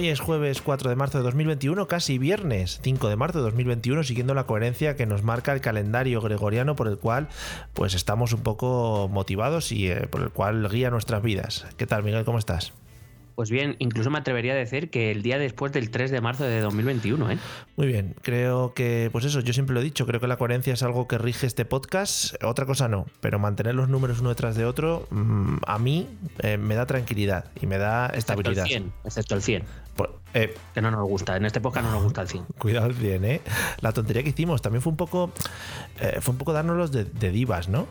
Hoy es jueves 4 de marzo de 2021, casi viernes 5 de marzo de 2021, siguiendo la coherencia que nos marca el calendario gregoriano por el cual pues estamos un poco motivados y eh, por el cual guía nuestras vidas. ¿Qué tal, Miguel? ¿Cómo estás? Pues bien, incluso me atrevería a decir que el día después del 3 de marzo de 2021, ¿eh? Muy bien, creo que, pues eso, yo siempre lo he dicho, creo que la coherencia es algo que rige este podcast, otra cosa no, pero mantener los números uno detrás de otro, mm, a mí eh, me da tranquilidad y me da estabilidad. Excepto el 100, excepto el 100. Por- eh, Que no nos gusta, en este podcast no nos gusta el 100. cuidado el 100, ¿eh? La tontería que hicimos también fue un poco, eh, fue un poco dárnoslos de, de divas, ¿no?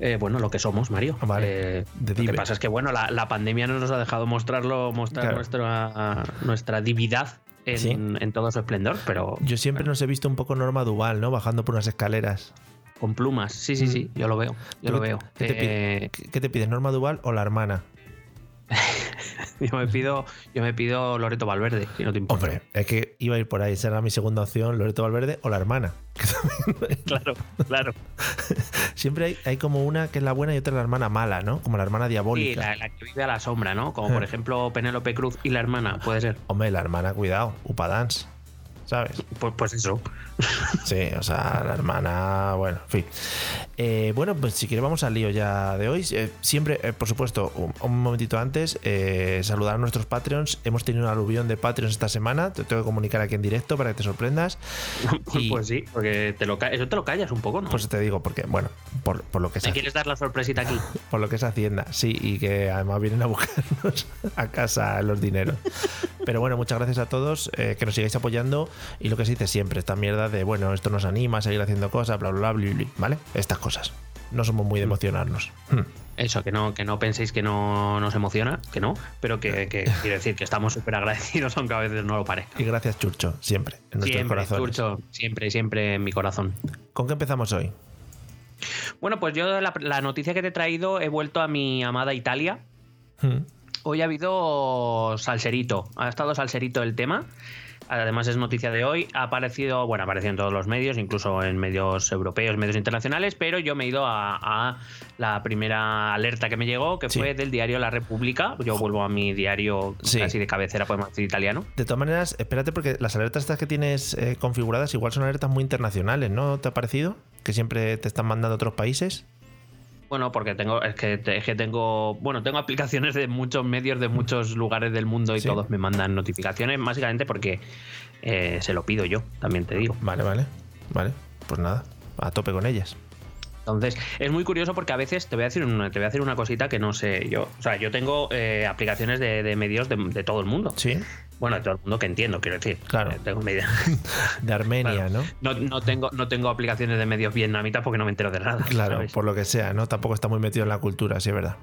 Eh, bueno, lo que somos, Mario. Vale, Eh, lo que pasa es que, bueno, la, la pandemia no nos ha dejado mostrarlo, mostrar Claro. nuestra, nuestra divinidad en, Sí. en todo su esplendor, pero Yo siempre nos he visto un poco Norma Duval, ¿no? Bajando por unas escaleras. con plumas. Sí, sí, sí, yo lo veo. Yo ¿Tú lo veo. ¿Qué te, pide- Eh, qué- qué te pides, Norma Duval o la hermana? yo me pido, yo me pido Loreto Valverde, si no te importa. Hombre, es que iba a ir por ahí, esa era mi segunda opción, Loreto Valverde o la hermana. Claro, claro. Siempre hay, hay como una que es la buena y otra la hermana mala, ¿no? Como la hermana Sí, diabólica. la, la que vive a la sombra, ¿no? Como por ejemplo Penélope Cruz y la hermana, puede ser. Hombre, la hermana, cuidado, Upa Dance. ¿Sabes? Pues, pues eso. Sí, o sea, la hermana, bueno, en fin. Eh, bueno, pues si quieres vamos al lío ya de hoy. Eh, siempre, eh, por supuesto, un, un momentito antes, eh, saludar a nuestros Patreons. Hemos tenido un aluvión de Patreons esta semana, te tengo que comunicar aquí en directo para que te sorprendas. Y- Pues sí, porque te lo eso te lo callas un poco, ¿no? Pues te digo, porque, bueno, por, por lo que ¿Me es quieres dar la sorpresita aquí? por lo que es Hacienda, sí, y que además vienen a buscarnos a casa los dineros. Pero bueno, muchas gracias a todos que nos sigáis apoyando y lo que se dice siempre, esta mierda de, bueno, esto nos anima a seguir haciendo cosas, bla, bla, bla, bla, ¿vale? Estas cosas. No somos muy de emocionarnos. Hmm. Eso, que no, que no penséis que no nos emociona, que no, pero que, que quiero decir que estamos súper agradecidos, aunque a veces no lo parezca. Y gracias, Churcho, siempre, en nuestros Siempre, corazones. Turcho, siempre, siempre en mi corazón. ¿Con qué empezamos hoy? Bueno, pues yo la, la noticia que te he traído he vuelto a mi amada Italia. Hmm. Hoy ha habido salserito, ha estado salserito el tema. Además es noticia de hoy, ha aparecido, bueno, ha aparecido en todos los medios, incluso en medios europeos, medios internacionales, pero yo me he ido a, a la primera alerta que me llegó, que Sí. fue del diario La República. Yo vuelvo a mi diario Sí. casi de cabecera, podemos decir italiano. De todas maneras, espérate porque las alertas estas que tienes eh, configuradas igual son alertas muy internacionales, ¿no? ¿Te ha parecido? Que siempre te están mandando a otros países. Bueno, porque tengo, es que, es que tengo, bueno, tengo aplicaciones de muchos medios de muchos lugares del mundo y Sí. todos me mandan notificaciones, básicamente porque eh, se lo pido yo, también te digo. Vale, vale. Vale. Pues nada, a tope con ellas. Entonces, es muy curioso porque a veces te voy a decir una, te voy a decir una cosita que no sé yo. O sea, yo tengo eh, aplicaciones de, de medios de, de todo el mundo. Sí. Bueno, de todo el mundo que entiendo, quiero decir. Claro. Eh, tengo media- De Armenia, Claro. ¿no? No, no tengo, no tengo aplicaciones de medios vietnamitas porque no me entero de nada. Claro, ¿sabes? por lo que sea, ¿no? Tampoco está muy metido en la cultura, sí es verdad.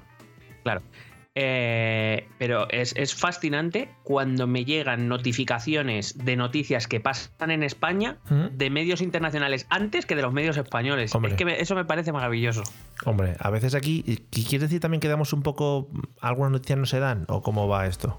Claro. Eh, pero es, es fascinante cuando me llegan notificaciones de noticias que pasan en España ¿Mm? de medios internacionales antes que de los medios españoles. Hombre. Es que me- eso me parece maravilloso. Hombre, a veces aquí, ¿y quiere decir también que damos un poco, algunas noticias no se dan? ¿O cómo va esto?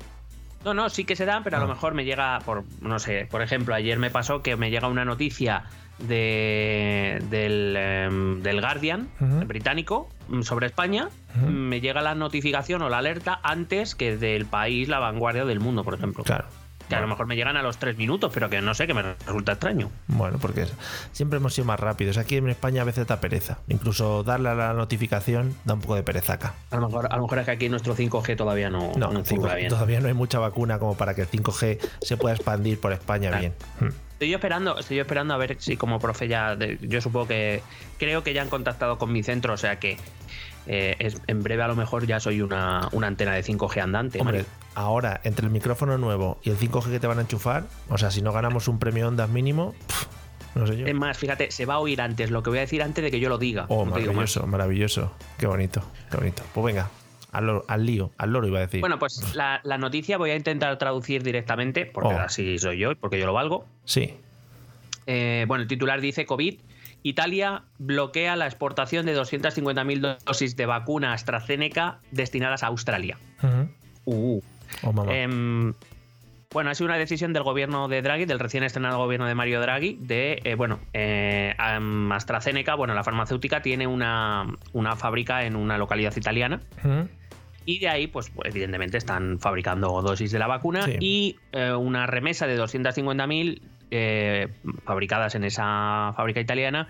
No, no, sí que se dan, pero a Ah. lo mejor me llega, por, no sé, por ejemplo, ayer me pasó que me llega una noticia de, del, em, del Guardian británico mm, sobre España, Ujú. me llega la notificación o la alerta antes que del país La Vanguardia del Mundo, por ejemplo. Claro. Que a lo mejor me llegan a los tres minutos, pero que no sé, que me resulta extraño. Bueno, porque siempre hemos sido más rápidos. Aquí en España a veces da pereza. Incluso darle a la notificación da un poco de pereza acá. A lo mejor, a lo mejor es que aquí nuestro 5G todavía no, No, no 5G furga bien. todavía no hay mucha vacuna como para que el 5G se pueda expandir por España Claro. bien. Hmm. Estoy yo esperando, estoy yo esperando a ver si como profe ya, de- yo supongo que creo que ya han contactado con mi centro, o sea que eh, es, en breve a lo mejor ya soy una, una antena de 5G andante. Hombre, Mario. ahora, entre el micrófono nuevo y el 5G que te van a enchufar, o sea, si no ganamos un premio ondas mínimo, no sé yo. Es más, fíjate, se va a oír antes lo que voy a decir antes de que yo lo diga. Oh, No maravilloso, maravilloso. Qué bonito, qué bonito. Pues venga, al, loro- al lío, al loro iba a decir. Bueno, pues la, la noticia voy a intentar traducir directamente, porque Oh. así soy yo y porque yo lo valgo. Sí. Eh, bueno, el titular dice COVID. Italia bloquea la exportación de 250.000 dosis de vacuna AstraZeneca destinadas a Australia. Ujú. Uh. Oh. Em, bueno, ha sido una decisión del gobierno de Draghi, del recién estrenado gobierno de Mario Draghi, de, eh, bueno, eh, AstraZeneca, bueno, la farmacéutica tiene una, una fábrica en una localidad italiana y de ahí, pues evidentemente están fabricando dosis de la vacuna Sí. y eh, una remesa de 250.000 eh, fabricadas en esa fábrica italiana,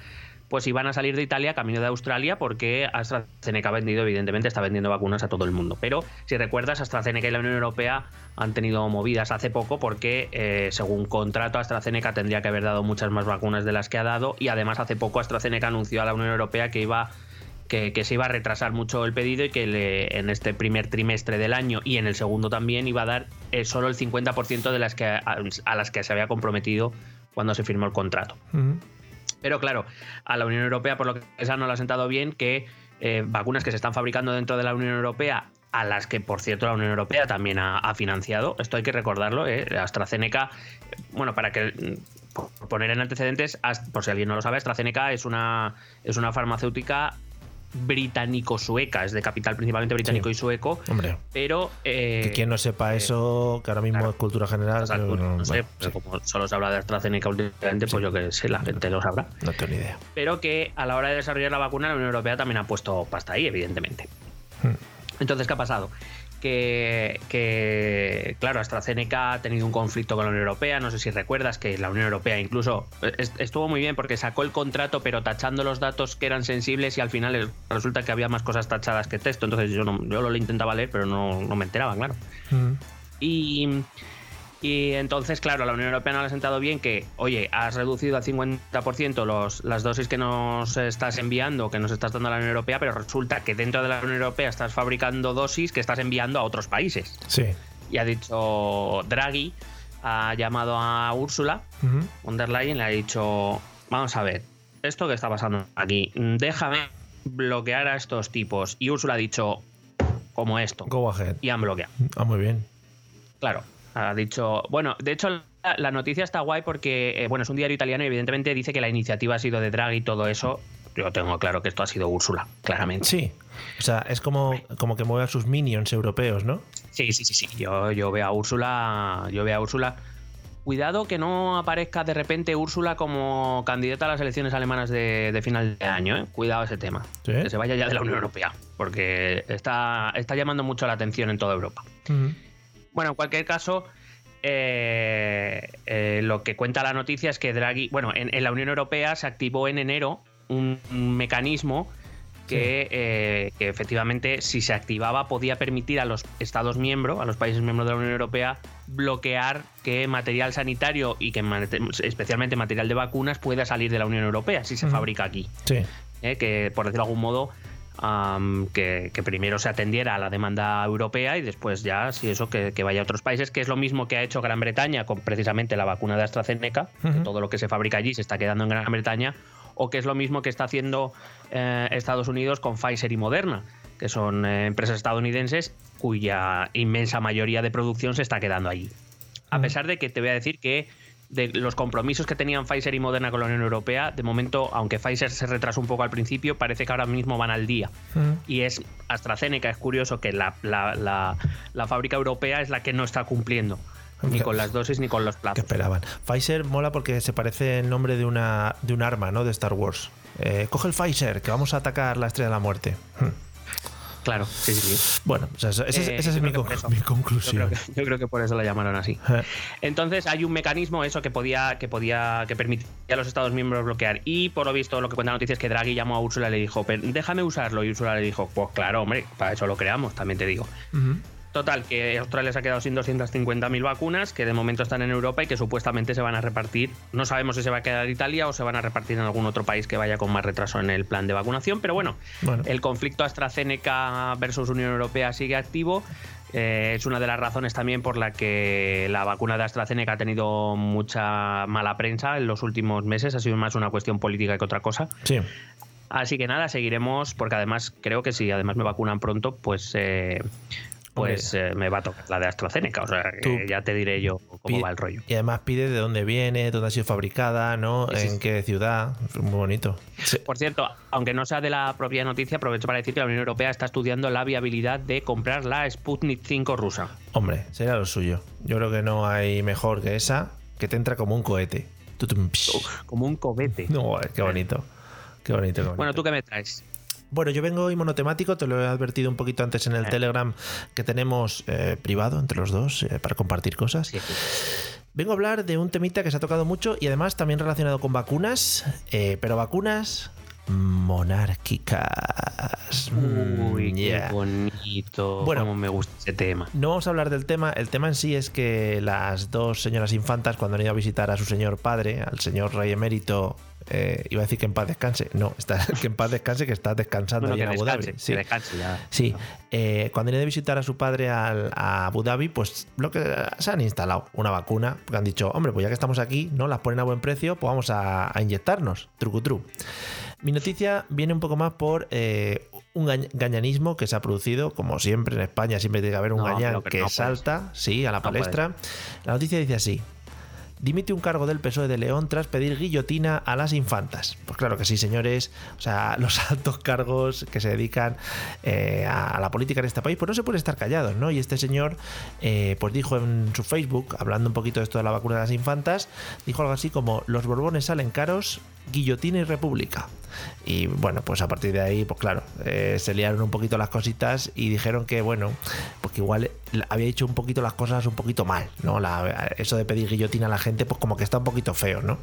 pues iban a salir de Italia camino de Australia porque AstraZeneca ha vendido, evidentemente está vendiendo vacunas a todo el mundo. Pero si recuerdas, AstraZeneca y la Unión Europea han tenido movidas hace poco porque eh, según contrato AstraZeneca tendría que haber dado muchas más vacunas de las que ha dado y además hace poco AstraZeneca anunció a la Unión Europea que iba que, que se iba a retrasar mucho el pedido y que le- en este primer trimestre del año y en el segundo también iba a dar eh, solo el 50% de las que a, a las que se había comprometido cuando se firmó el contrato. Pero claro, a la Unión Europea por lo que sea no le ha sentado bien que eh, vacunas que se están fabricando dentro de la Unión Europea a las que, por cierto, la Unión Europea también ha, ha financiado. Esto hay que recordarlo. ¿eh? AstraZeneca, bueno, para que mm, por poner en antecedentes, por si alguien no lo sabe, AstraZeneca es una, es una farmacéutica británico-sueca, es de capital principalmente británico Sí. y sueco, Hombre, pero... eh, que quien no sepa eh, eso, que ahora mismo claro. es cultura general, pero no, no sé, bueno, pero sí, como solo se habla de AstraZeneca últimamente, pues yo que sé, la gente lo sabrá no tengo ni idea. pero que a la hora de desarrollar la vacuna la Unión Europea también ha puesto pasta ahí, evidentemente. Hmm. Entonces, ¿qué ha pasado? Que, que, claro, AstraZeneca ha tenido un conflicto con la Unión Europea. No sé si recuerdas que la Unión Europea incluso est- estuvo muy bien porque sacó el contrato, pero tachando los datos que eran sensibles y al final eh, resulta que había más cosas tachadas que texto. Entonces yo, no, yo lo intentaba leer, pero no, no me enteraba, claro. Ujú. Y, y entonces, claro, la Unión Europea no le ha sentado bien que, oye, has reducido al 50% los, las dosis que nos estás enviando, que nos estás dando a la Unión Europea, pero resulta que dentro de la Unión Europea estás fabricando dosis que estás enviando a otros países. Sí. Y ha dicho Draghi, ha llamado a Úrsula Ujú. von der Leyen, le ha dicho, vamos a ver, esto que está pasando aquí, déjame bloquear a estos tipos. Y Úrsula ha dicho, como esto. Go ahead. Y han bloqueado. Ah, muy bien. Claro, ha dicho. Bueno, de hecho, la, la noticia está guay porque, eh, bueno, es un diario italiano y evidentemente dice que la iniciativa ha sido de Draghi y todo eso. Yo tengo claro que esto ha sido Úrsula, claramente. Sí. O sea, es como, como que mueve a sus minions europeos, ¿no? Sí, sí, sí, sí. Yo, yo veo a Úrsula. Yo veo a Úrsula. Cuidado que no aparezca de repente Úrsula como candidata a las elecciones alemanas de, de final de año, ¿eh? Cuidado ese tema. Sí. Que se vaya ya de la Unión Europea. Porque está, está llamando mucho la atención en toda Europa. Bueno, en cualquier caso, eh, eh, lo que cuenta la noticia es que Draghi, bueno, en, en la Unión Europea se activó en enero un, un mecanismo que, eh, que efectivamente si se activaba podía permitir a los Estados miembros, a los países miembros de la Unión Europea, bloquear que material sanitario y que especialmente material de vacunas pueda salir de la Unión Europea si se fabrica aquí. Sí. que por decirlo de algún modo que, que primero se atendiera a la demanda europea y después ya si eso que, que vaya a otros países que es lo mismo que ha hecho Gran Bretaña con precisamente la vacuna de AstraZeneca que todo lo que se fabrica allí se está quedando en Gran Bretaña o que es lo mismo que está haciendo eh, Estados Unidos con Pfizer y Moderna que son eh, empresas estadounidenses cuya inmensa mayoría de producción se está quedando allí. A pesar de que te voy a decir que de los compromisos que tenían Pfizer y Moderna con la Unión Europea, de momento, aunque Pfizer se retrasó un poco al principio, parece que ahora mismo van al día. Ujú. Y es AstraZeneca, es curioso que la, la- la- la fábrica europea es la que no está cumpliendo. Ni con las dosis ni con los ¿Qué plazos. esperaban? Pfizer mola porque se parece el nombre de una de un arma, ¿no? De Star Wars. Eh, coge el Pfizer, que vamos a atacar la estrella de la muerte. Hmm. Claro, sí, sí, sí. Bueno, o sea, esa, esa Eh, es yo mi, con- Yo conclusión. creo, que, yo creo que por eso la llamaron así. Eh, Entonces hay un mecanismo eso que podía que podía que permitía a los Estados miembros bloquear y por lo visto lo que cuenta la noticia es que Draghi llamó a Úrsula y le dijo "Pero déjame usarlo y Úrsula le dijo pues claro hombre para eso lo creamos también te digo ujú. Total, que Australia se ha quedado sin 250.000 vacunas, que de momento están en Europa y que supuestamente se van a repartir. No sabemos si se va a quedar Italia o se van a repartir en algún otro país que vaya con más retraso en el plan de vacunación. Pero bueno, Bueno. el conflicto AstraZeneca versus Unión Europea sigue activo. Eh, es una de las razones también por la que la vacuna de AstraZeneca ha tenido mucha mala prensa en los últimos meses. Ha sido más una cuestión política que otra cosa. Sí. Así que nada, seguiremos, porque además creo que si además me vacunan pronto, pues eh, pues eh, me va a tocar la de AstraZeneca. O sea, ya te diré yo cómo va el rollo. Y además pide de dónde viene, dónde ha sido fabricada, ¿no? Sí, en sí. qué ciudad. Muy bonito. Por cierto, aunque no sea de la propia noticia, aprovecho para decir que la Unión Europea está estudiando la viabilidad de comprar la Sputnik 5 rusa. Hombre, sería lo suyo. Yo creo que no hay mejor que esa, que te entra como un cohete. Como un cobete. No, qué bonito. Qué bonito, qué bonito. Bueno, ¿tú qué me traes? Bueno, yo vengo hoy monotemático, te lo he advertido un poquito antes en el Eh. Telegram que tenemos eh, privado entre los dos eh, para compartir cosas. Sí, sí. Vengo a hablar de un temita que se ha tocado mucho y además también relacionado con vacunas, eh, pero vacunas monárquicas. Mm, Uy, yeah. qué bonito. Bueno. Cómo me gusta ese tema. No vamos a hablar del tema, el tema en sí es que las dos señoras infantas cuando han ido a visitar a su señor padre, al señor rey emérito, eh, iba a decir que en paz descanse, no, está, que en paz descanse, que está descansando Bueno, en Abu Dhabi. Sí. ya. Sí, eh, cuando han ido a visitar a su padre al- a Abu Dhabi, pues lo que se han instalado una vacuna, porque han dicho, hombre, pues ya que estamos aquí, ¿no? Las ponen a buen precio, pues vamos a, a inyectarnos, trucutru. Mi noticia viene un poco más por eh, un gañ- gañanismo que se ha producido, como siempre en España, siempre tiene que haber un No, gañán que que no puede salta, sí, a la palestra. La noticia dice así. Dimite un cargo del PSOE de León tras pedir guillotina a las infantas. Pues claro que sí, señores. O sea, los altos cargos que se dedican eh, a, la política en este país, pues no se puede estar callados, ¿no? Y este señor, eh, pues dijo en su Facebook, hablando un poquito de esto de la vacuna de las infantas, dijo algo así como: Los borbones salen caros, guillotina y república. Y bueno, pues a partir de ahí, pues claro, eh, se liaron un poquito las cositas y dijeron que, bueno, porque igual había hecho un poquito las cosas un poquito mal, ¿no? La- eso de pedir guillotina a la gente, pues como que está un poquito feo, ¿no?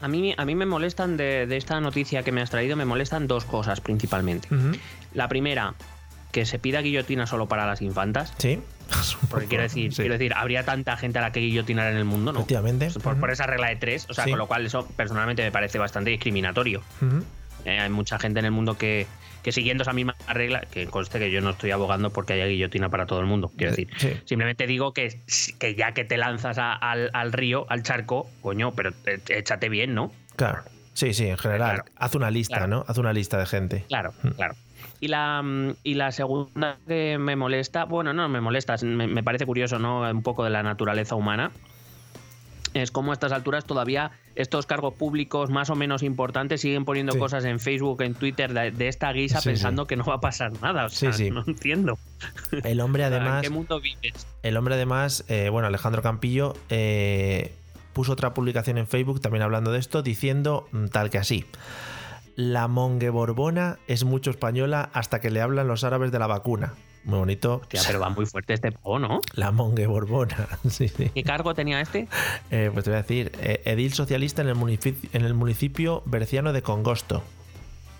A mí, a mí me molestan de, de esta noticia que me has traído, me molestan dos cosas principalmente. La primera, que se pida guillotina solo para las infantas. Sí. Porque quiero decir, Sí. quiero decir, habría tanta gente a la que guillotinar en el mundo, ¿no? Efectivamente. Por, por esa regla de tres, o sea, Sí. con lo cual eso personalmente me parece bastante discriminatorio. Eh, hay mucha gente en el mundo que, que siguiendo esa misma regla, que conste que yo no estoy abogando porque haya guillotina para todo el mundo, quiero Eh, decir. sí. Simplemente digo que, que ya que te lanzas a- al, al río, al charco, coño, pero échate bien, ¿no? Claro. Sí, sí, en general. Claro. Haz una lista, Claro. ¿no? Haz una lista de gente. Claro, Mm. claro. Y la, mm, y la segunda que me molesta, bueno, no me molesta, es- me, me parece curioso, ¿no? Un poco de la naturaleza humana. Es como a estas alturas todavía estos cargos públicos más o menos importantes siguen poniendo Sí. cosas en Facebook, en Twitter de, de esta guisa Sí, pensando que no va a pasar nada. O sea, Sí, sí. no entiendo. El hombre además... ¿En qué mundo vives? El hombre además, eh, bueno, Alejandro Campillo, eh, puso otra publicación en Facebook también hablando de esto, diciendo mm, tal que así. La mongue borbona es mucho española hasta que le hablan los árabes de la vacuna. Muy bonito. Hostia, pero va muy fuerte este pavo, ¿no? La mongue borbona. Sí, sí. ¿Qué cargo tenía este? Eh, pues te voy a decir, eh, edil socialista en el, municipio, en el municipio berciano de Congosto.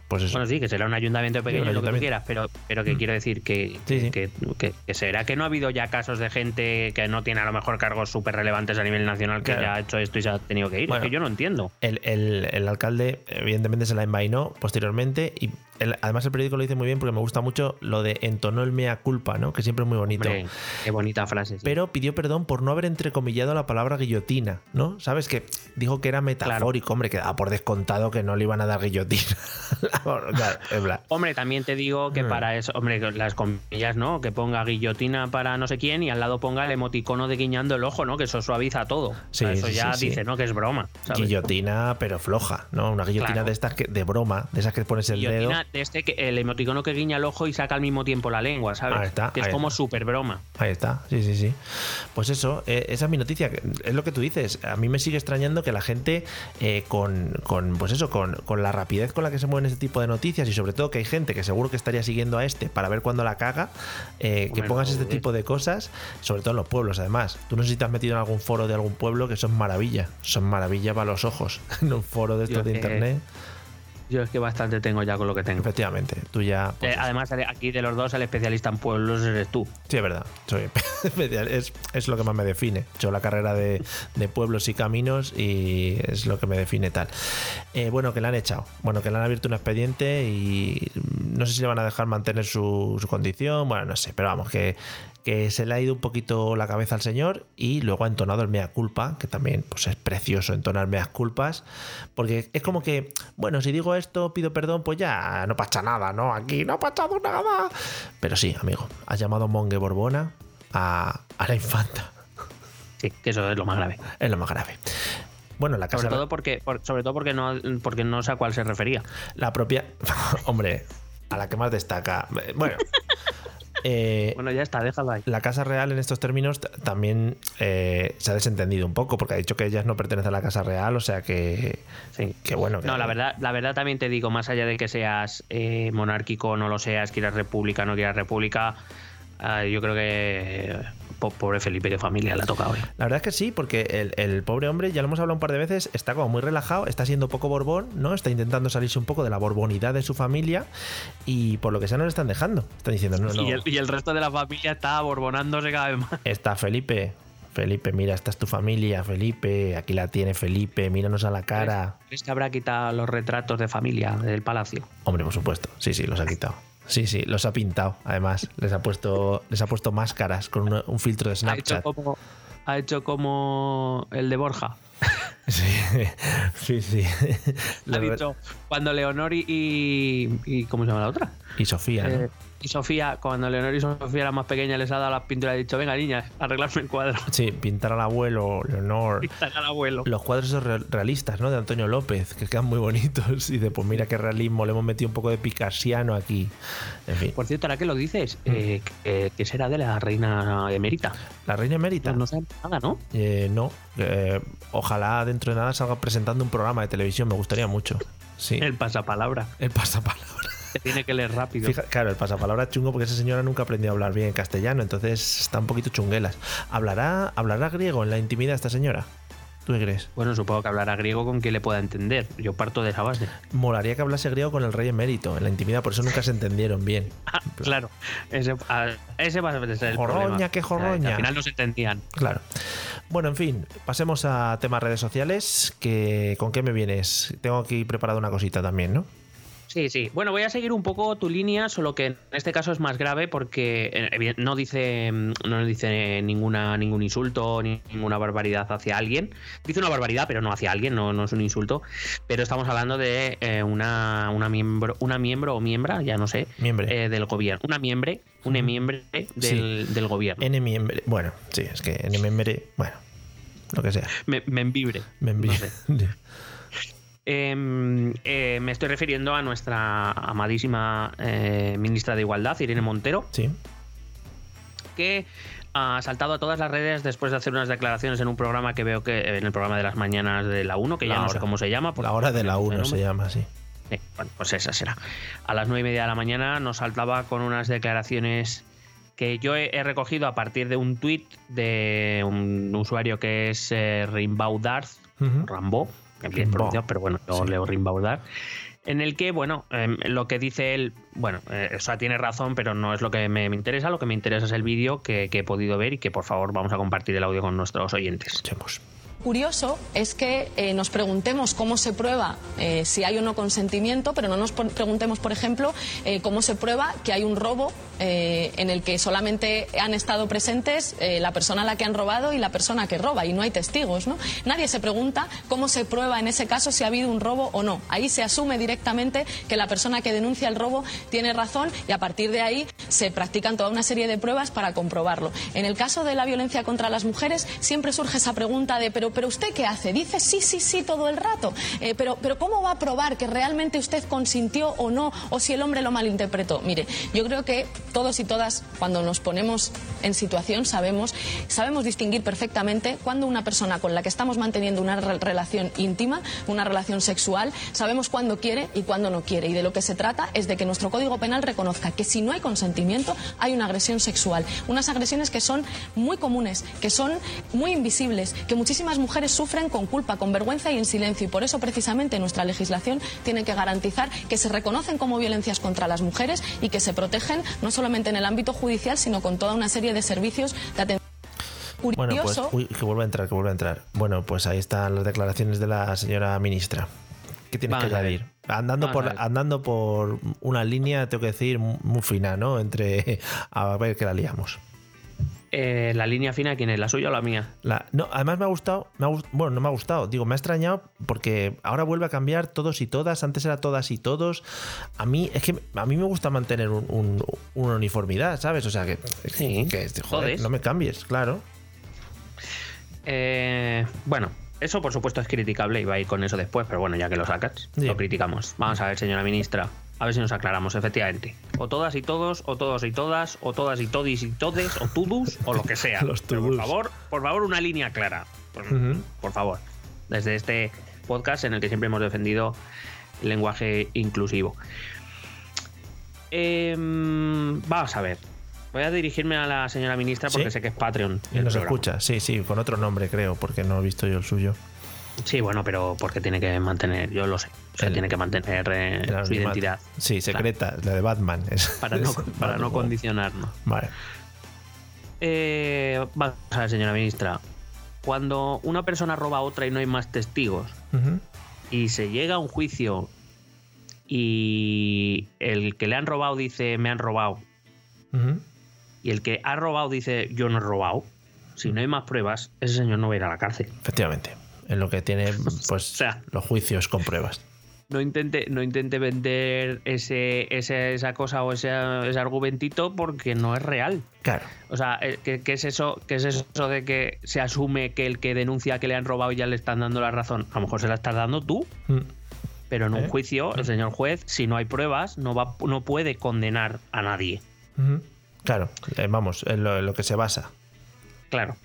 Pues eso. Bueno, sí, que será un ayuntamiento pequeño, un lo que tú quieras, pero, pero que Mm. quiero decir que, Sí, sí. que, que- que será que no ha habido ya casos de gente que no tiene a lo mejor cargos súper relevantes a nivel nacional que Claro. ya ha hecho esto y se ha tenido que ir. Bueno. es que yo no entiendo. El, el- el alcalde, evidentemente, se la envainó posteriormente. Y el- además, el periódico lo dice muy bien porque me gusta mucho lo de entonó el mea culpa, ¿no? Que siempre es muy bonito. Hombre, qué bonita frase. sí. Pero pidió perdón por no haber entrecomillado la palabra guillotina, ¿no? ¿Sabes? Que dijo que era metafórico, hombre, que daba por descontado que no le iban a dar guillotina. Claro, Hombre, también te digo que Mm. para eso, hombre, las comillas, ¿no? Que ponga guillotina para no sé quién y al lado ponga el emoticono de guiñando el ojo, ¿no? Que eso suaviza todo. O sea, Sí, eso sí, ya dice, ¿no? Que es broma. ¿sabes? guillotina, pero floja, ¿no? Una guillotina Claro. de estas que, de broma, de esas que pones el dedo. Guillotina este que el emoticono que guiña el ojo y saca al mismo tiempo la lengua, ¿sabes? Ahí está, que es ahí como súper broma. Ahí está, sí, sí, sí. Pues eso, eh, esa es mi noticia. Es lo que tú dices. A mí me sigue extrañando que la gente eh, con, con, pues eso, con, con la rapidez con la que se mueven este tipo de noticias y sobre todo que hay gente que seguro que estaría siguiendo a este para ver cuándo la caga, eh, que pongas este tipo de cosas, sobre todo en los pueblos además. Tú no sé si te has metido en algún foro de algún pueblo que son maravilla, son maravilla para los ojos. en un foro de estos Yo de internet. Yo es que bastante tengo ya con lo que tengo. Efectivamente, tú ya. Pues eh, además, aquí de los dos, el especialista en pueblos eres tú. Sí, es verdad. Soy especial. Es, es lo que más me define. Hecho la carrera de, de, pueblos y caminos y es lo que me define tal. Eh, bueno, que le han echado. Bueno, que le han abierto un expediente y no sé si le van a dejar mantener su, su condición. Bueno, no sé, pero vamos, que que se le ha ido un poquito la cabeza al señor y luego ha entonado el mea culpa, que también pues, es precioso entonar meas culpas, porque es como que, bueno, si digo esto, pido perdón, pues ya no pasa nada, ¿no? Aquí no ha pasado nada. Pero sí, amigo, has llamado Monge Borbona a, la infanta. Sí, que eso es lo más grave. Es lo más grave. Bueno, la casa. Sobre todo porque, sobre todo porque no, porque no sé a cuál se refería. La propia. Hombre, a la que más destaca. Bueno. Eh, bueno, ya está, déjalo ahí. La Casa Real en estos términos también eh, se ha desentendido un poco, porque ha dicho que ellas no pertenecen a la Casa Real, o sea que, sí. que bueno. no, la verdad, la verdad también te digo, más allá de que seas eh, monárquico no lo seas, quieras república no quieras república, yo creo que pobre Felipe de familia le ha tocado. La verdad es que sí, porque el, pobre hombre, ya lo hemos hablado un par de veces, está como muy relajado, está siendo poco borbón, ¿no? Está intentando salirse un poco de la borbonidad de su familia y por lo que sea no le están dejando. Están diciendo, no, no. Y el, y el resto de la familia está borbonándose cada vez más. Está Felipe, Felipe, mira, esta es tu familia, Felipe, aquí la tiene Felipe, míranos a la cara. ¿Crees que habrá quitado los retratos de familia del palacio? Hombre, por supuesto, sí, sí, los ha quitado. Sí, sí, los ha pintado, además. Les ha puesto, les ha puesto máscaras con un, filtro de Snapchat. Ha hecho, como, el de Borja. Sí, sí, sí. Ha dicho, cuando Leonor y, y, ¿Cómo se llama la otra? Y Sofía, ¿no? Eh, y Sofía, cuando Leonor y Sofía eran más pequeñas, les ha dado las pinturas y ha dicho, venga niña, arreglarme el cuadro. Sí, pintar al abuelo, Leonor. Pintar al abuelo. Los cuadros esos realistas, ¿no? De Antonio López, que quedan muy bonitos. Y de, pues mira qué realismo, le hemos metido un poco de picasiano aquí. En fin. Por cierto, ahora que lo dices, mm. eh, ¿qué será de la reina emérita? ¿La reina emérita? Pues no sabe nada, ¿no? Eh, no. Eh, ojalá dentro de nada salga presentando un programa de televisión, me gustaría mucho. Sí. El pasapalabra. El pasapalabra tiene que leer rápido. claro, el pasapalabra chungo porque esa señora nunca aprendió a hablar bien castellano, entonces está un poquito chunguelas. ¿Hablará, ¿hablará griego en la intimidad esta señora? ¿Tú qué crees? Bueno, supongo que hablará griego con quien le pueda entender. Yo parto de esa base. Molaría que hablase griego con el rey emérito en la intimidad, por eso nunca se entendieron bien. Ah, claro, ese, ese va a ser el jorroña, qué jorroña. Al final no se entendían. Claro. Bueno, en fin, pasemos a temas redes sociales. Que, ¿Con qué me vienes? Tengo aquí preparado una cosita también, ¿no? Sí, sí. Bueno, voy a seguir un poco tu línea, solo que en este caso es más grave porque eh, no dice, no dice ninguna, ningún insulto ni ninguna barbaridad hacia alguien. Dice una barbaridad, pero no hacia alguien, no, no es un insulto. Pero estamos hablando de eh, una, una, miembro, una miembro o miembra, ya no sé, miembre. Eh, del gobierno. Una miembre, un miembre del, del gobierno. N miembre. Bueno, sí, es que N miembre, bueno, lo que sea. Me, membibre. Membibre. Em, eh, me estoy refiriendo a nuestra amadísima eh, ministra de Igualdad, Irene Montero. Sí. Que ha saltado a todas las redes después de hacer unas declaraciones en un programa que veo que en el programa de las mañanas de la 1, que ya no sé cómo se llama. La hora de la 1 se llama, sí. bueno, pues esa será. A las 9 y media de la mañana nos saltaba con unas declaraciones que yo he, recogido a partir de un tuit de un usuario que es eh, Rimbaud Darth, Rambo, pero bueno, yo leo Rimbaudar, en el que, bueno, em, lo que dice él, bueno, eh, o sea, tiene razón, pero no es lo que me, interesa, lo que me interesa es el vídeo que, he podido ver y que por favor vamos a compartir el audio con nuestros oyentes curioso es que eh, nos preguntemos cómo se prueba eh, si hay o no consentimiento, pero no nos preguntemos, por ejemplo, eh, cómo se prueba que hay un robo en el que solamente han estado presentes la persona a la que han robado y la persona que roba, y no hay testigos. Nadie se pregunta cómo se prueba en ese caso si ha habido un robo o no. Ahí se asume directamente que la persona que denuncia el robo tiene razón y a partir de ahí se practican toda una serie de pruebas para comprobarlo. En el caso de la violencia contra las mujeres siempre surge esa pregunta de pero pero, usted qué hace? Dice sí, sí, sí todo el rato. Eh, pero, pero ¿cómo va a probar que realmente usted consintió o no? O si el hombre lo malinterpretó. Mire, yo creo que todos y todas, cuando nos ponemos en situación, sabemos, sabemos distinguir perfectamente cuando una persona con la que estamos manteniendo una relación íntima, una relación sexual, sabemos cuándo quiere y cuándo no quiere. Y de lo que se trata es de que nuestro Código Penal reconozca que si no hay consentimiento, hay una agresión sexual. Unas agresiones que son muy comunes, que son muy invisibles, que muchísimas mujeres sufren con culpa, con vergüenza y en silencio. Y por eso, precisamente, nuestra legislación tiene que garantizar que se reconocen como violencias contra las mujeres y que se protegen no solamente en el ámbito judicial, sino con toda una serie de servicios de atención. Bueno, pues, uy, que vuelva a entrar, que vuelva a entrar. Bueno, pues ahí están las declaraciones de la señora ministra. ¿Qué tienes que añadir? Andando por, andando por una línea, tengo que decir, muy fina, ¿no? Entre. A ver que la liamos. Eh, la línea fina, ¿quién es? ¿La suya o la mía? La, no, además me ha gustado, me bueno, no me ha gustado, digo, me ha extrañado porque ahora vuelve a cambiar todos y todas, antes era todas y todos. A mí, es que a mí me gusta mantener una uniformidad, ¿sabes? O sea, que, sí, joder, no me cambies, claro. Eh, bueno, eso por supuesto es criticable y va a ir con eso después, pero bueno, ya que lo sacas, lo criticamos. Vamos a ver, señora ministra, a ver si nos aclaramos, efectivamente. O todas y todos, o todos y todas, o todas y todis y todes, o tudus, o lo que sea. por favor, por favor, una línea clara. Por, favor. Desde este podcast en el que siempre hemos defendido el lenguaje inclusivo. Em, vamos a ver. Voy a dirigirme a la señora ministra porque sé que es Patreon. Y nos escucha, sí, sí, con otro nombre creo, porque no he visto yo el suyo. Sí, bueno, pero porque tiene que mantener, yo lo sé, o sea, tiene que mantener eh, su identidad. Sí, secreta, la de Batman. para no, para no condicionarnos. Vale. Eh, vamos a ver, señora ministra. Cuando una persona roba a otra y no hay más testigos, y se llega a un juicio y el que le han robado dice me han robado, y el que ha robado dice yo no he robado, si no hay más pruebas, ese señor no va a ir a la cárcel. Efectivamente en lo que tiene pues sea, los juicios con pruebas. No intente, no intente vender ese, esa cosa o ese, ese, argumentito porque no es real. Claro. O sea, eh, ¿qué, es eso, ¿qué es eso de que se asume que el que denuncia que le han robado ya le están dando la razón? A lo mejor se la estás dando tú. Mm. Pero en un ¿Eh? juicio, el señor juez, si no hay pruebas, no, va, no puede condenar a nadie. Claro, eh, vamos, en lo que se basa. Claro.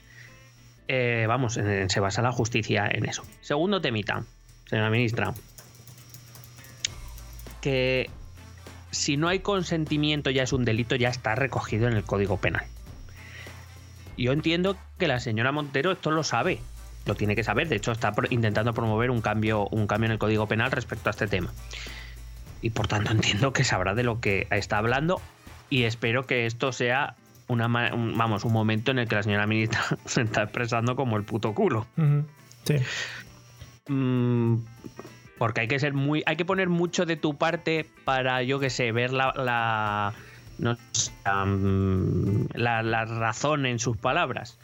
Eh, vamos, se basa la justicia en eso. Segundo temita, señora ministra, que si no hay consentimiento ya es un delito, ya está recogido en el Código Penal. Yo entiendo que la señora Montero esto lo sabe, lo tiene que saber, de hecho está intentando promover un cambio, un cambio en el Código Penal respecto a este tema. Y por tanto entiendo que sabrá de lo que está hablando y espero que esto sea una, vamos, un momento en el que la señora ministra se está expresando como el puto culo. Sí. Mm, porque hay que ser muy. Hay que poner mucho de tu parte para, yo qué sé, ver la. la no la, razón en sus palabras.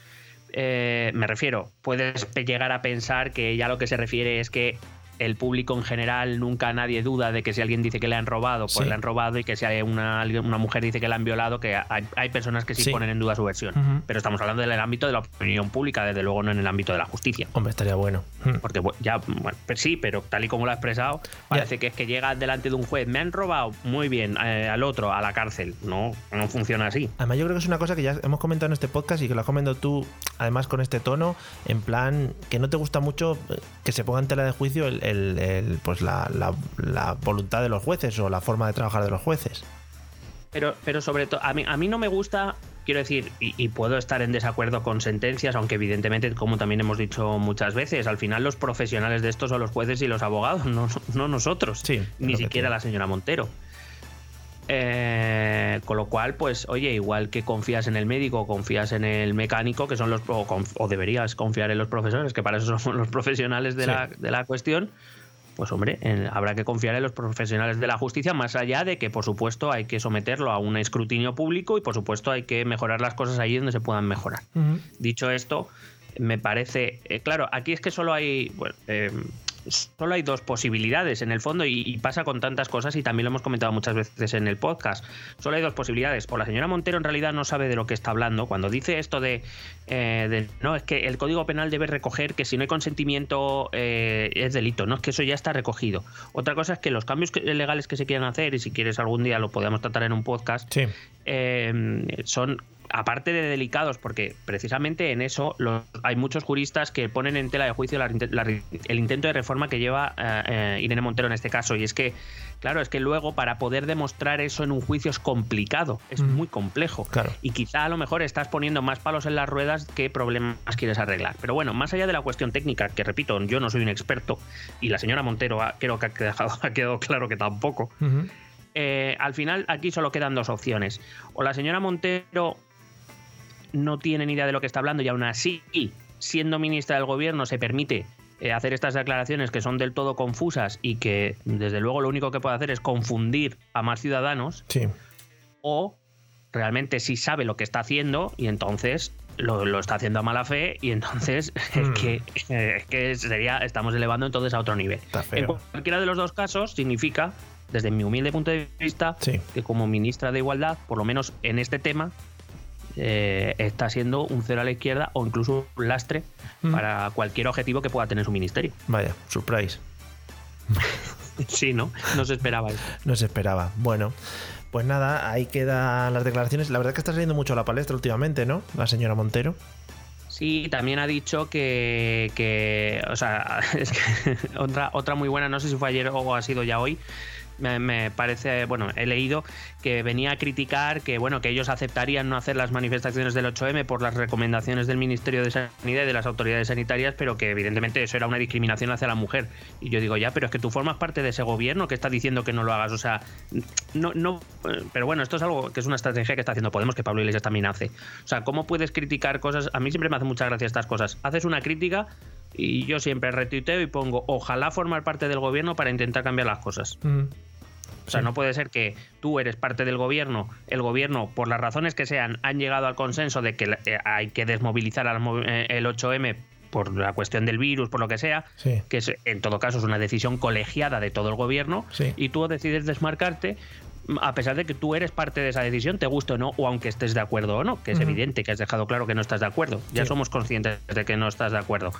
Eh, me refiero, puedes llegar a pensar que ella lo que se refiere es que el público en general nunca nadie duda de que si alguien dice que le han robado, pues le han robado y que si hay una, una mujer dice que le han violado, que hay, personas que sí, ponen en duda su versión. Pero estamos hablando del ámbito de la opinión pública, desde luego no en el ámbito de la justicia. Hombre, estaría bueno. Porque ya, bueno, pues sí, pero tal y como lo ha expresado, parece que es que llega delante de un juez, me han robado, muy bien, eh, al otro, a la cárcel. No, no funciona así. Además, yo creo que es una cosa que ya hemos comentado en este podcast y que lo has comentado tú, además con este tono, en plan que no te gusta mucho eh, que se ponga en tela de juicio el el, pues la, la, voluntad de los jueces o la forma de trabajar de los jueces. Pero, pero sobre todo, a mí, a mí no me gusta, quiero decir, y, puedo estar en desacuerdo con sentencias, aunque evidentemente, como también hemos dicho muchas veces, al final los profesionales de estos son los jueces y los abogados, no, no nosotros, sí, ni siquiera la señora Montero. Eh, con lo cual, pues, oye, igual que confías en el médico, confías en el mecánico, que son los. o, deberías confiar en los profesores, que para eso son los profesionales de, la, de la cuestión pues hombre, habrá que confiar en los profesionales de la justicia, más allá de que, por supuesto, hay que someterlo a un escrutinio público y, por supuesto, hay que mejorar las cosas ahí donde se puedan mejorar. Dicho esto, me parece, eh, claro, aquí es que solo hay, bueno, eh, solo hay dos posibilidades en el fondo y, pasa con tantas cosas y también lo hemos comentado muchas veces en el podcast. Solo hay dos posibilidades. O la señora Montero en realidad no sabe de lo que está hablando cuando dice esto de, eh, no, es que el Código Penal debe recoger que si no hay consentimiento eh, es delito, no es que eso ya está recogido. Otra cosa es que los cambios legales que se quieran hacer y si quieres algún día lo podemos tratar en un podcast, eh, son aparte de delicados, porque precisamente en eso hay muchos juristas que ponen en tela de juicio el intento de reforma que lleva eh, eh, Irene Montero en este caso. Y es que, claro, es que luego para poder demostrar eso en un juicio es complicado, es mm. muy complejo. Y quizá a lo mejor estás poniendo más palos en las ruedas que problemas quieres arreglar. Pero bueno, más allá de la cuestión técnica, que repito, yo no soy un experto, y la señora Montero creo que ha quedado, claro que tampoco. Eh, al final aquí solo quedan dos opciones. O la señora Montero no tiene ni idea de lo que está hablando y aún así, siendo ministra del gobierno, se permite eh, hacer estas declaraciones que son del todo confusas y que desde luego lo único que puede hacer es confundir a más ciudadanos. Sí. O realmente sí sabe lo que está haciendo y entonces lo, está haciendo a mala fe y entonces es, hmm. que, es que sería, estamos elevando entonces a otro nivel. En cualquiera de los dos casos significa, desde mi humilde punto de vista, que como ministra de Igualdad, por lo menos en este tema, eh, está siendo un cero a la izquierda o incluso un lastre mm. para cualquier objetivo que pueda tener su ministerio. Vaya, surprise. sí, ¿no? No se esperaba eso. No se esperaba. Bueno, pues nada, ahí quedan las declaraciones. La verdad es que está saliendo mucho a la palestra últimamente, ¿no? La señora Montero. Sí, también ha dicho que, que o sea, es que otra, otra muy buena, no sé si fue ayer o ha sido ya hoy, me, parece, bueno, he leído que venía a criticar que, bueno, que ellos aceptarían no hacer las manifestaciones del 8M por las recomendaciones del Ministerio de Sanidad y de las autoridades sanitarias, pero que evidentemente eso era una discriminación hacia la mujer. Y yo digo, ya, pero es que tú formas parte de ese gobierno que está diciendo que no lo hagas. O sea, no, no, pero bueno, esto es algo que es una estrategia que está haciendo Podemos, que Pablo Iglesias también hace. O sea, ¿cómo puedes criticar cosas? A mí siempre me hace mucha gracia estas cosas. Haces una crítica y yo siempre retuiteo y pongo ojalá formar parte del gobierno para intentar cambiar las cosas. O sea, no puede ser que tú eres parte del gobierno, el gobierno, por las razones que sean, han llegado al consenso de que eh, hay que desmovilizar eh, el 8M por la cuestión del virus, por lo que sea, que es, en todo caso es una decisión colegiada de todo el gobierno, y tú decides desmarcarte, a pesar de que tú eres parte de esa decisión, te guste o no, o aunque estés de acuerdo o no, que es evidente que has dejado claro que no estás de acuerdo. Ya somos conscientes de que no estás de acuerdo.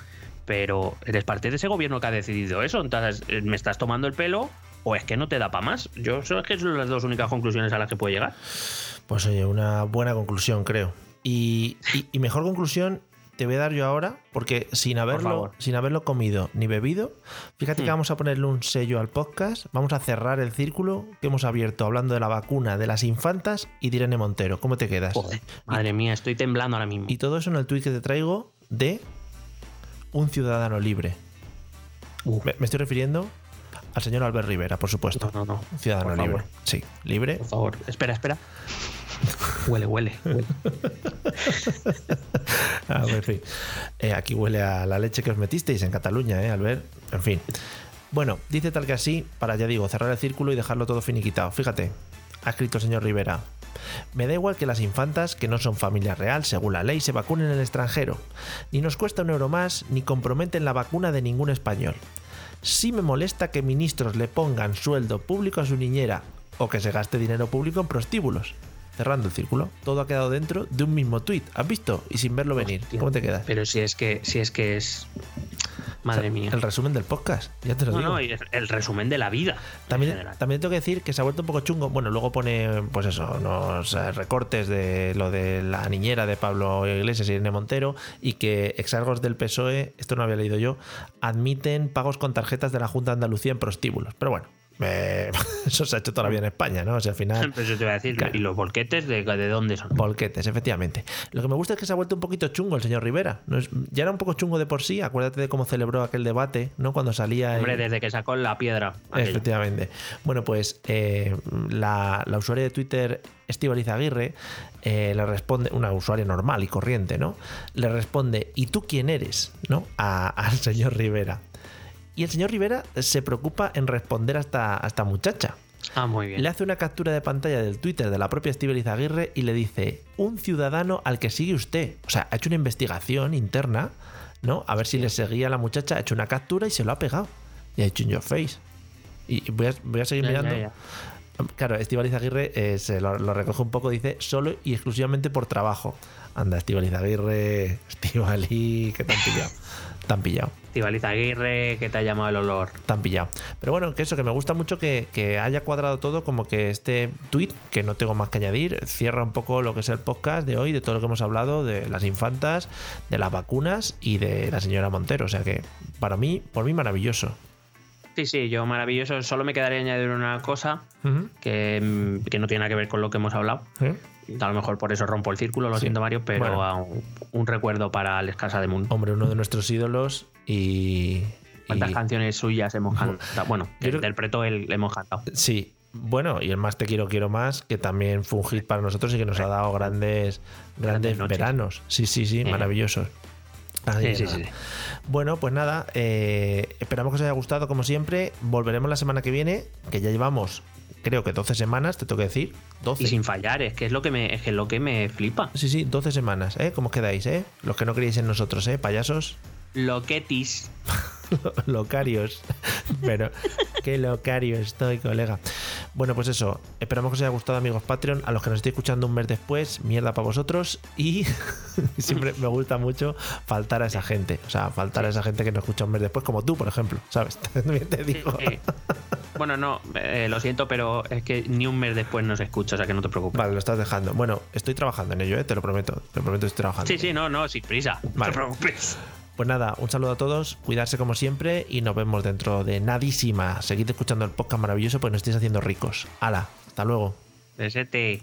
Pero eres parte de ese gobierno que ha decidido eso. Entonces, eh, me estás tomando el pelo o es que no te da para más. Yo sé que son las dos únicas conclusiones a las que puedo llegar. Pues oye, una buena conclusión, creo. Y, mejor conclusión te voy a dar yo ahora, porque sin haberlo, sin haberlo comido ni bebido, fíjate que hmm. vamos a ponerle un sello al podcast, vamos a cerrar el círculo que hemos abierto hablando de la vacuna de las infantas y de Irene Montero. ¿Cómo te quedas? madre mía, estoy temblando ahora mismo. Y todo eso en el tuit que te traigo de un ciudadano libre. Me, estoy refiriendo al señor Albert Rivera, por supuesto. No, no, no. Un ciudadano libre. Sí, libre. Por favor, espera, espera. huele, huele, huele. ah, en fin. Eh, aquí huele a la leche que os metisteis en Cataluña, ¿eh, Albert? En fin. Bueno, dice tal que así, para ya digo, cerrar el círculo y dejarlo todo finiquitado. Fíjate, ha escrito el señor Rivera. Me da igual que las infantas, que no son familia real, según la ley, se vacunen en el extranjero. Ni nos cuesta un euro más, ni comprometen la vacuna de ningún español. Sí me molesta que ministros le pongan sueldo público a su niñera o que se gaste dinero público en prostíbulos. Cerrando el círculo, todo ha quedado dentro de un mismo tuit. ¿Has visto? Y sin verlo venir. ¿Cómo te quedas? Pero si es que, si es que es Madre mía. El resumen del podcast, ya te lo digo. No, y el resumen de la vida. También, también tengo que decir que se ha vuelto un poco chungo. Bueno, luego pone, pues eso, unos eh, recortes de lo de la niñera de Pablo Iglesias y Irene Montero y que exalgos del PSOE, esto no había leído yo, admiten pagos con tarjetas de la Junta de Andalucía en prostíbulos. Pero bueno, eso se ha hecho todavía en España, ¿no? O sea, al final. Pues yo te voy a decir, ¿y los volquetes de, de, dónde son? Volquetes, efectivamente. Lo que me gusta es que se ha vuelto un poquito chungo el señor Rivera. No es, ya era un poco chungo de por sí, acuérdate de cómo celebró aquel debate, ¿no? Cuando salía. Hombre, desde que sacó la piedra. Efectivamente. Bueno, pues eh, la, usuaria de Twitter, Estivaliz Aguirre, eh, le responde, una usuaria normal y corriente, ¿no? Le responde, ¿y tú quién eres? ¿No? al señor Rivera. Y el señor Rivera se preocupa en responder a esta, muchacha. Ah, muy bien. Le hace una captura de pantalla del Twitter de la propia Estibeliz Aguirre y le dice: Un ciudadano al que sigue usted. O sea, ha hecho una investigación interna, ¿no? A ver si le seguía a la muchacha, ha hecho una captura y se lo ha pegado. y ha dicho In Your Face. Y voy a, voy a seguir Ya, ya, mirando. ya. Claro, Estivaliz Aguirre eh, se lo, lo recoge un poco, dice solo y exclusivamente por trabajo. Anda, Estivaliz Aguirre, Estivaliz, que te han pillado. Te han pillado. Estibaliz Aguirre, que te ha llamado el olor. tan pillado. Pero bueno, que eso, que me gusta mucho que, que haya cuadrado todo, como que este tweet, que no tengo más que añadir, cierra un poco lo que es el podcast de hoy, de todo lo que hemos hablado, de las infantas, de las vacunas y de la señora Montero. O sea que, para mí, por mí, maravilloso. Sí, sí, yo maravilloso. Solo me quedaría añadir una cosa que, mm, que no tiene nada que ver con lo que hemos hablado. ¿Eh? A lo mejor por eso rompo el círculo, lo Sí. siento Mario, pero Bueno. un, un recuerdo para Alex Casa de Moon. Hombre, uno de nuestros ídolos y. ¿Cuántas y- canciones suyas hemos cantado? Bueno, que Yo interpretó él, hemos cantado. Sí, bueno, y el más te quiero, quiero más, que también fue un hit para nosotros y que nos ha dado grandes, grandes veranos. Sí, sí, sí, Eh. maravillosos. Ahí Sí, sí, sí. Bueno, pues nada, eh, esperamos que os haya gustado como siempre. Volveremos la semana que viene, que ya llevamos, creo que 12 semanas, te tengo que decir. 12. Y sin fallar, es que es lo que me, es que es lo que me flipa. Sí, sí, 12 semanas, ¿eh? ¿Cómo os quedáis, eh? Los que no creéis en nosotros, ¿eh? Payasos. Loquetis. locarios. Pero qué locario estoy, colega. Bueno, pues eso. Esperamos que os haya gustado, amigos Patreon. A los que nos estéis escuchando un mes después, mierda para vosotros. Y siempre me gusta mucho faltar a esa gente. O sea, faltar a esa gente que nos escucha un mes después, como tú, por ejemplo. ¿Sabes? También te digo. Bueno, no, eh, lo siento, pero es que ni un mes después no se escucha, o sea que no te preocupes. Vale, lo estás dejando. Bueno, estoy trabajando en ello, ¿eh? te lo prometo. Te lo prometo, que estoy trabajando. Sí, sí, no, no, sin prisa. No te preocupes. Pues nada, un saludo a todos, cuidarse como siempre y nos vemos dentro de nadísima. Seguid escuchando el podcast maravilloso, pues nos estáis haciendo ricos. ¡Hala! Hasta luego. Besete.